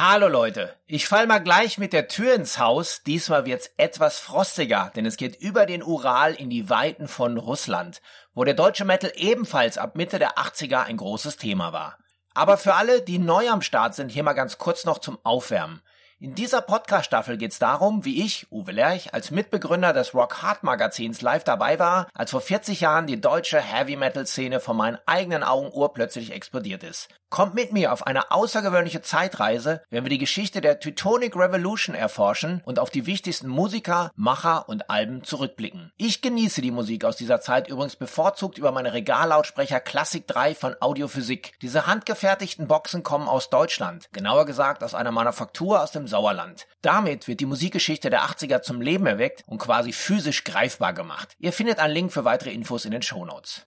Hallo Leute, ich fall mal gleich mit der Tür ins Haus. Diesmal wird's etwas frostiger, denn es geht über den Ural in die Weiten von Russland, wo der deutsche Metal ebenfalls ab Mitte der 80er ein großes Thema war. Aber für alle, die neu am Start sind, hier mal ganz kurz noch zum Aufwärmen. In dieser Podcast-Staffel geht es darum, wie ich, Uwe Lerch, als Mitbegründer des Rock Hard Magazins live dabei war, als vor 40 Jahren die deutsche Heavy-Metal-Szene vor meinen eigenen Augen urplötzlich explodiert ist. Kommt mit mir auf eine außergewöhnliche Zeitreise, wenn wir die Geschichte der Teutonic Revolution erforschen und auf die wichtigsten Musiker, Macher und Alben zurückblicken. Ich genieße die Musik aus dieser Zeit übrigens bevorzugt über meine Regallautsprecher Classic 3 von Audiophysik. Diese handgefertigten Boxen kommen aus Deutschland, genauer gesagt aus einer Manufaktur aus dem Sauerland. Damit wird die Musikgeschichte der 80er zum Leben erweckt und quasi physisch greifbar gemacht. Ihr findet einen Link für weitere Infos in den Shownotes.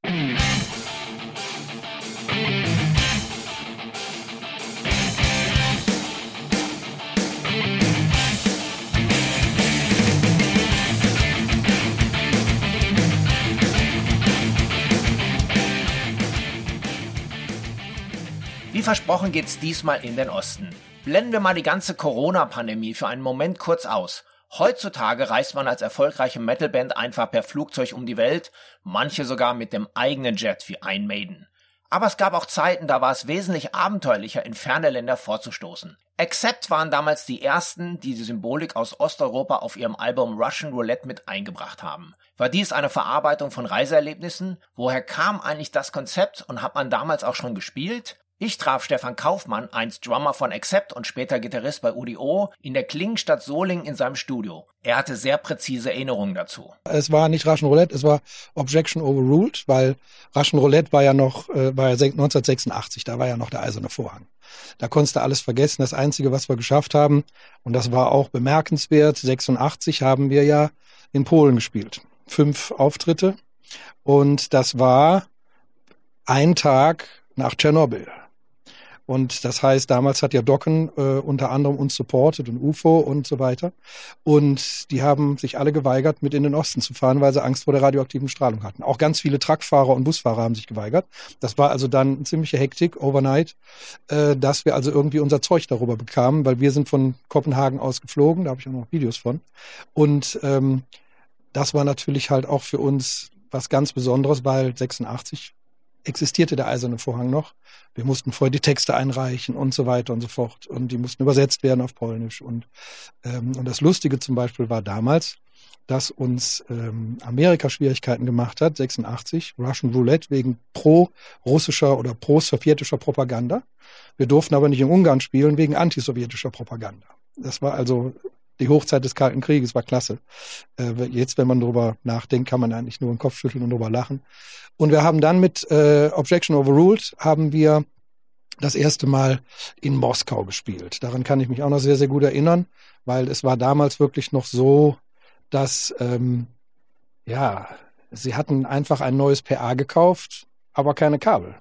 Wie versprochen geht's diesmal in den Osten. Blenden wir mal die ganze Corona-Pandemie für einen Moment kurz aus. Heutzutage reist man als erfolgreiche Metalband einfach per Flugzeug um die Welt, manche sogar mit dem eigenen Jet wie ein Maiden. Aber es gab auch Zeiten, da war es wesentlich abenteuerlicher, in ferne Länder vorzustoßen. Accept waren damals die ersten, die die Symbolik aus Osteuropa auf ihrem Album Russian Roulette mit eingebracht haben. War dies eine Verarbeitung von Reiseerlebnissen? Woher kam eigentlich das Konzept und hat man damals auch schon gespielt? Ich traf Stefan Kaufmann, einst Drummer von Accept und später Gitarrist bei UDO, in der Klingenstadt Solingen in seinem Studio. Er hatte sehr präzise Erinnerungen dazu. Es war nicht Russian Roulette, es war Objection Overruled, weil Russian Roulette war ja noch, äh, war ja 1986, da war ja noch der eiserne Vorhang. Da konntest du alles vergessen. Das Einzige, was wir geschafft haben, und das war auch bemerkenswert, 86 haben wir ja in Polen gespielt. Fünf Auftritte. Und das war ein Tag nach Tschernobyl. Und das heißt, damals hat ja Docken äh, unter anderem uns supportet und UFO und so weiter. Und die haben sich alle geweigert, mit in den Osten zu fahren, weil sie Angst vor der radioaktiven Strahlung hatten. Auch ganz viele Truckfahrer und Busfahrer haben sich geweigert. Das war also dann eine ziemliche Hektik overnight, äh, dass wir also irgendwie unser Zeug darüber bekamen, weil wir sind von Kopenhagen aus geflogen, da habe ich auch noch Videos von. Und ähm, das war natürlich halt auch für uns was ganz Besonderes, weil 86 existierte der eiserne Vorhang noch. Wir mussten vorher die Texte einreichen und so weiter und so fort. Und die mussten übersetzt werden auf Polnisch. Und, ähm, und das Lustige zum Beispiel war damals, dass uns ähm, Amerika Schwierigkeiten gemacht hat, 86, Russian Roulette, wegen pro-russischer oder pro-sowjetischer Propaganda. Wir durften aber nicht in Ungarn spielen, wegen antisowjetischer Propaganda. Das war also die Hochzeit des Kalten Krieges war klasse. Äh, jetzt, wenn man darüber nachdenkt, kann man eigentlich nur den Kopf schütteln und darüber lachen. Und wir haben dann mit äh, Objection Overruled haben wir das erste Mal in Moskau gespielt. Daran kann ich mich auch noch sehr, sehr gut erinnern, weil es war damals wirklich noch so, dass ähm, ja, sie hatten einfach ein neues PA gekauft, aber keine Kabel.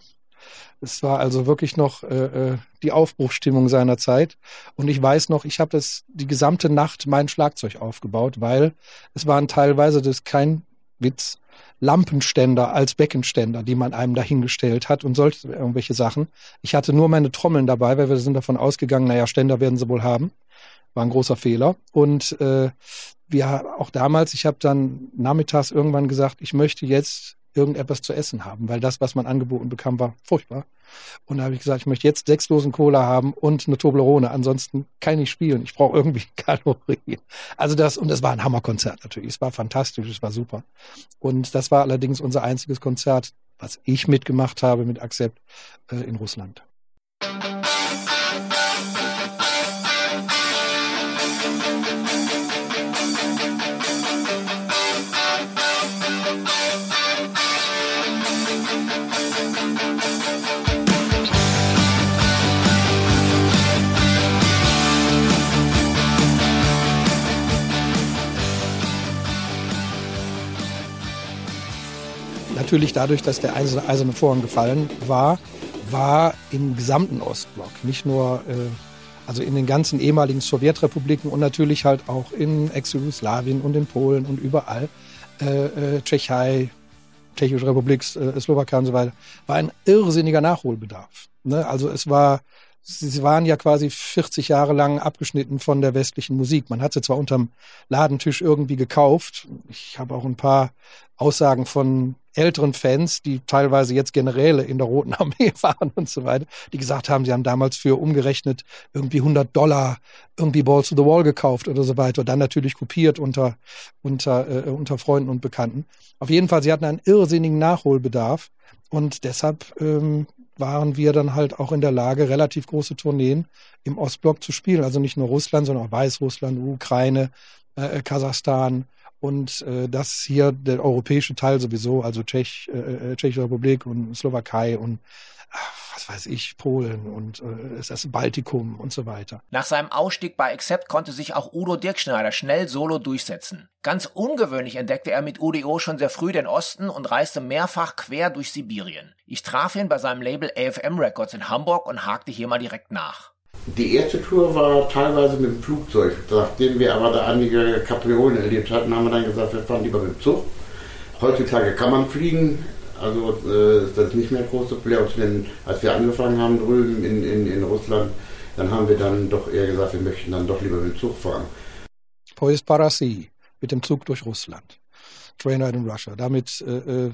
Es war also wirklich noch äh, äh, die Aufbruchstimmung seiner Zeit. Und ich weiß noch, ich habe das die gesamte Nacht mein Schlagzeug aufgebaut, weil es waren teilweise, das ist kein Witz, Lampenständer als Beckenständer, die man einem dahingestellt hat und solche irgendwelche Sachen. Ich hatte nur meine Trommeln dabei, weil wir sind davon ausgegangen, naja, Ständer werden sie wohl haben. War ein großer Fehler. Und äh, wir auch damals, ich habe dann nachmittags irgendwann gesagt, ich möchte jetzt irgendetwas zu essen haben, weil das, was man angeboten bekam, war furchtbar. Und da habe ich gesagt, ich möchte jetzt sechs Dosen Cola haben und eine Toblerone. Ansonsten kann ich spielen. Ich brauche irgendwie Kalorien. Also das, und es war ein Hammerkonzert natürlich. Es war fantastisch, es war super. Und das war allerdings unser einziges Konzert, was ich mitgemacht habe mit Accept äh, in Russland. Natürlich dadurch, dass der eiserne Vorhang gefallen war, war im gesamten Ostblock, nicht nur äh, also in den ganzen ehemaligen Sowjetrepubliken und natürlich halt auch in Ex-Jugoslawien und in Polen und überall, äh, äh, Tschechei, Tschechische Republik, äh, Slowakei und so weiter, war ein irrsinniger Nachholbedarf. Ne? Also es war sie waren ja quasi 40 Jahre lang abgeschnitten von der westlichen Musik. Man hat sie zwar unterm Ladentisch irgendwie gekauft. Ich habe auch ein paar Aussagen von älteren Fans, die teilweise jetzt Generäle in der Roten Armee waren und so weiter, die gesagt haben, sie haben damals für umgerechnet irgendwie 100 Dollar irgendwie Balls to the Wall gekauft oder so weiter. Dann natürlich kopiert unter, unter, äh, unter Freunden und Bekannten. Auf jeden Fall, sie hatten einen irrsinnigen Nachholbedarf. Und deshalb ähm, waren wir dann halt auch in der Lage, relativ große Tourneen im Ostblock zu spielen. Also nicht nur Russland, sondern auch Weißrussland, Ukraine, äh, äh, Kasachstan und äh, das hier der europäische Teil sowieso, also Tschech, äh, äh Tschechische Republik und Slowakei und was weiß ich, Polen und äh, das Baltikum und so weiter. Nach seinem Ausstieg bei Accept konnte sich auch Udo Dirkschneider schnell solo durchsetzen. Ganz ungewöhnlich entdeckte er mit UDO schon sehr früh den Osten und reiste mehrfach quer durch Sibirien. Ich traf ihn bei seinem Label AFM Records in Hamburg und hakte hier mal direkt nach. Die erste Tour war teilweise mit dem Flugzeug. Nachdem wir aber da einige Kapriolen erlebt hatten, haben wir dann gesagt, wir fahren lieber mit dem Zug. Heutzutage kann man fliegen. Also äh, ist nicht mehr große Problem. Als wir angefangen haben drüben in, in, in Russland, dann haben wir dann doch eher gesagt, wir möchten dann doch lieber mit dem Zug fahren. Pois Parasi, mit dem Zug durch Russland. Trainer in Russia. Damit äh, äh,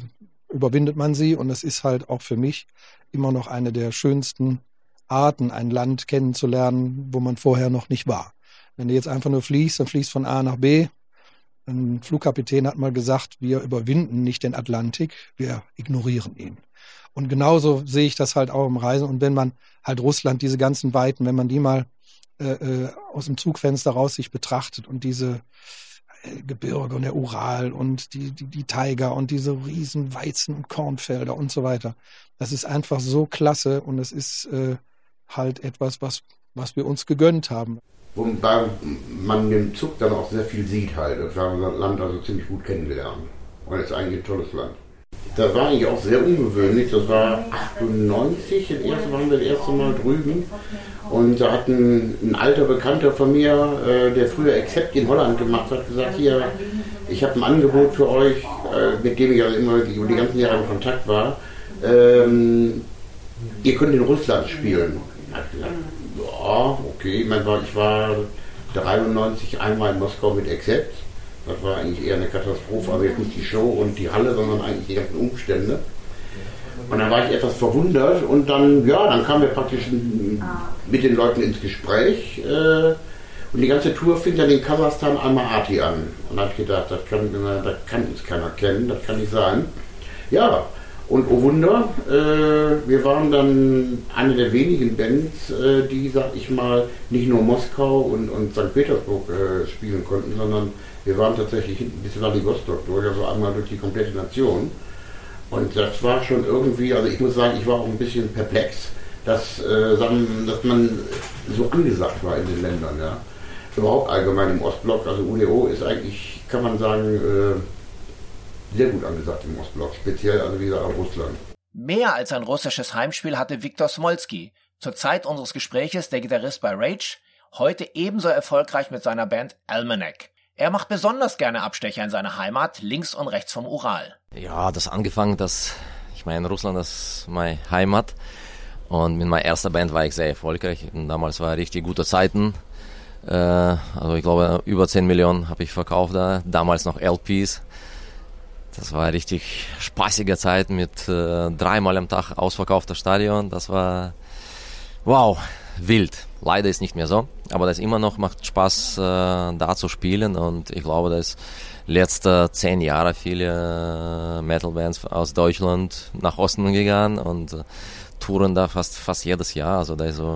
überwindet man sie und das ist halt auch für mich immer noch eine der schönsten Arten, ein Land kennenzulernen, wo man vorher noch nicht war. Wenn du jetzt einfach nur fliegst, dann fliegst von A nach B, ein Flugkapitän hat mal gesagt, wir überwinden nicht den Atlantik, wir ignorieren ihn. Und genauso sehe ich das halt auch im Reisen. Und wenn man halt Russland, diese ganzen Weiten, wenn man die mal äh, äh aus dem Zugfenster raus sich betrachtet und diese äh, Gebirge und der Ural und die, die, die Tiger und diese riesen Weizen- und Kornfelder und so weiter. Das ist einfach so klasse und es ist äh, halt etwas, was, was wir uns gegönnt haben. Wobei man den Zug dann auch sehr viel sieht halt. Das haben wir das Land also ziemlich gut kennengelernt. Und es ist eigentlich ein tolles Land. Das war eigentlich auch sehr ungewöhnlich. Das war 98, das erste waren wir das erste Mal drüben. Und da hat ein, ein alter Bekannter von mir, äh, der früher Accept in Holland gemacht hat, gesagt, hier, ich habe ein Angebot für euch, äh, mit dem ich also immer über die ganzen Jahre in Kontakt war. Ähm, ihr könnt in Russland spielen. Ja, okay. Ich, meine, ich war 93 einmal in Moskau mit Accept. Das war eigentlich eher eine Katastrophe, aber jetzt nicht die Show und die Halle, sondern eigentlich die ganzen Umstände. Und dann war ich etwas verwundert und dann, ja, dann kamen wir praktisch mit den Leuten ins Gespräch. Äh, und die ganze Tour fing dann in Kasachstan Almaty an. Und da habe ich gedacht, das kann, das kann uns keiner kennen, das kann nicht sein. Ja, und oh Wunder, äh, wir waren dann eine der wenigen Bands, äh, die, sag ich mal, nicht nur Moskau und, und St. Petersburg äh, spielen konnten, sondern wir waren tatsächlich hinten bis Vladivostok durch, also einmal durch die komplette Nation. Und das war schon irgendwie, also ich muss sagen, ich war auch ein bisschen perplex, dass, äh, dass man so angesagt war in den Ländern. Ja. Überhaupt allgemein im Ostblock, also UDO ist eigentlich, kann man sagen, äh, sehr gut angesagt im Ostblock, speziell also wie gesagt auch Russland. Mehr als ein russisches Heimspiel hatte Viktor Smolski, zur Zeit unseres Gespräches der Gitarrist bei Rage, heute ebenso erfolgreich mit seiner Band Almanac. Er macht besonders gerne Abstecher in seine Heimat, links und rechts vom Ural. Ja, das angefangen, dass ich meine, Russland ist meine Heimat und mit meiner ersten Band war ich sehr erfolgreich. Und damals war richtig gute Zeiten. Äh, also ich glaube, über 10 Millionen habe ich verkauft da, damals noch LPs. Das war richtig spaßige Zeit mit äh, dreimal am Tag ausverkaufter Stadion. Das war wow, wild. Leider ist nicht mehr so, aber das immer noch macht Spaß, äh, da zu spielen und ich glaube, dass letzte zehn Jahre viele Metal-Bands aus Deutschland nach Osten gegangen und äh, touren da fast fast jedes Jahr. Also da ist so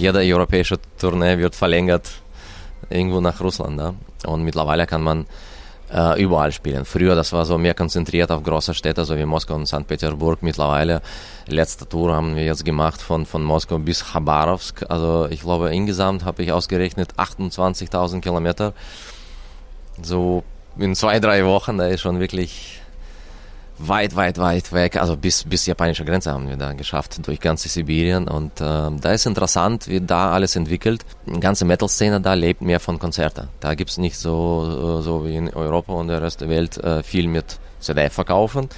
jede europäische Tournee wird verlängert irgendwo nach Russland. Ja? Und mittlerweile kann man äh, überall spielen. Früher, das war so mehr konzentriert auf große Städte, so wie Moskau und St. Petersburg. Mittlerweile, letzte Tour haben wir jetzt gemacht von, von Moskau bis Khabarovsk. Also ich glaube, insgesamt habe ich ausgerechnet 28.000 Kilometer. So in zwei, drei Wochen, da ist schon wirklich weit, weit, weit weg, also bis, bis japanische Grenze haben wir da geschafft, durch ganze Sibirien. Und äh, da ist interessant, wie da alles entwickelt. Die ganze Metal-Szene da lebt mehr von Konzerten. Da gibt's nicht so, äh, so wie in Europa und der Rest der Welt äh, viel mit CD verkaufen.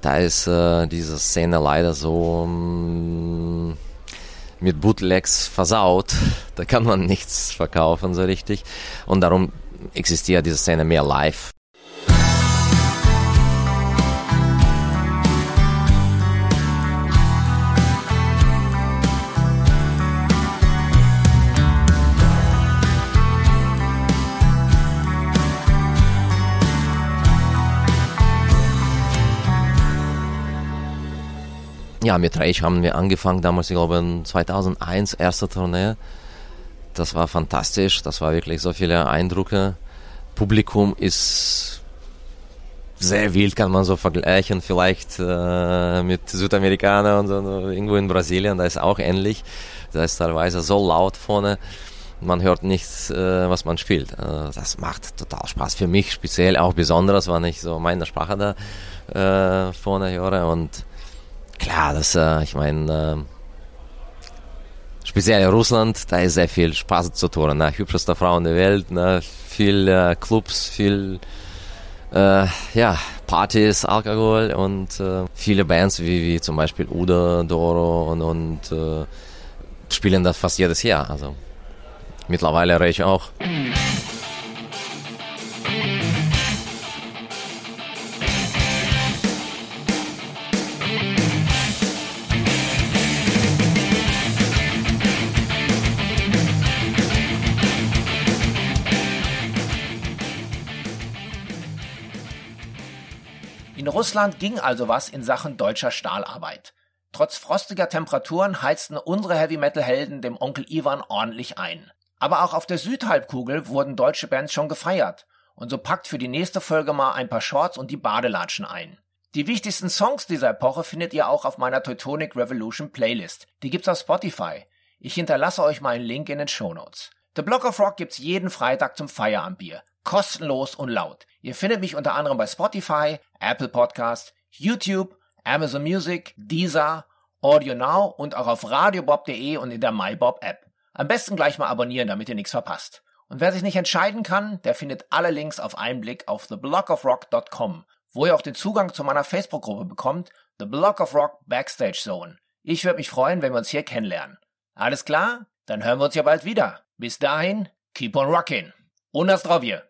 Da ist äh, diese Szene leider so mh, mm, mit Bootlegs versaut. Da kann man nichts verkaufen so richtig. Und darum existiert diese Szene mehr live. Ja, mit Rage haben wir angefangen, damals, ich glaube, 2001, erste Tournee. Das war fantastisch, das war wirklich so viele Eindrücke. Publikum ist sehr wild, kann man so vergleichen, vielleicht äh, mit Südamerikanern und irgendwo in Brasilien, da ist auch ähnlich. Da ist teilweise so laut vorne, man hört nichts, äh, was man spielt. Äh, das macht total Spaß. Für mich speziell auch besonders, wenn ich so meine Sprache da äh, vorne höre und klar, das, äh, ich meine, äh, speziell in Russland, da ist sehr viel Spaß zu tun. Ne? Hübscheste Frau in der Welt, ne? viel äh, Clubs, viel äh, ja, Partys, Alkohol und äh, viele Bands wie, wie zum Beispiel Uda, Doro und, und äh, spielen das fast jedes Jahr. Also mittlerweile reiche ich auch. Russland ging also was in Sachen deutscher Stahlarbeit. Trotz frostiger Temperaturen heizten unsere Heavy Metal Helden dem Onkel Ivan ordentlich ein. Aber auch auf der Südhalbkugel wurden deutsche Bands schon gefeiert. Und so packt für die nächste Folge mal ein paar Shorts und die Badelatschen ein. Die wichtigsten Songs dieser Epoche findet ihr auch auf meiner Teutonic Revolution Playlist. Die gibt's auf Spotify. Ich hinterlasse euch mal einen Link in den Shownotes. The Block of Rock gibt's jeden Freitag zum Feierabendbier. Kostenlos und laut. Ihr findet mich unter anderem bei Spotify, Apple Podcast, YouTube, Amazon Music, Deezer, Audio Now und auch auf radiobob.de und in der MyBob App. Am besten gleich mal abonnieren, damit ihr nichts verpasst. Und wer sich nicht entscheiden kann, der findet alle Links auf einen Blick auf theblockofrock.com, wo ihr auch den Zugang zu meiner Facebook-Gruppe bekommt, The Block of Rock Backstage Zone. Ich würde mich freuen, wenn wir uns hier kennenlernen. Alles klar? Dann hören wir uns ja bald wieder. Bis dahin, keep on rockin'. Und das drauf hier.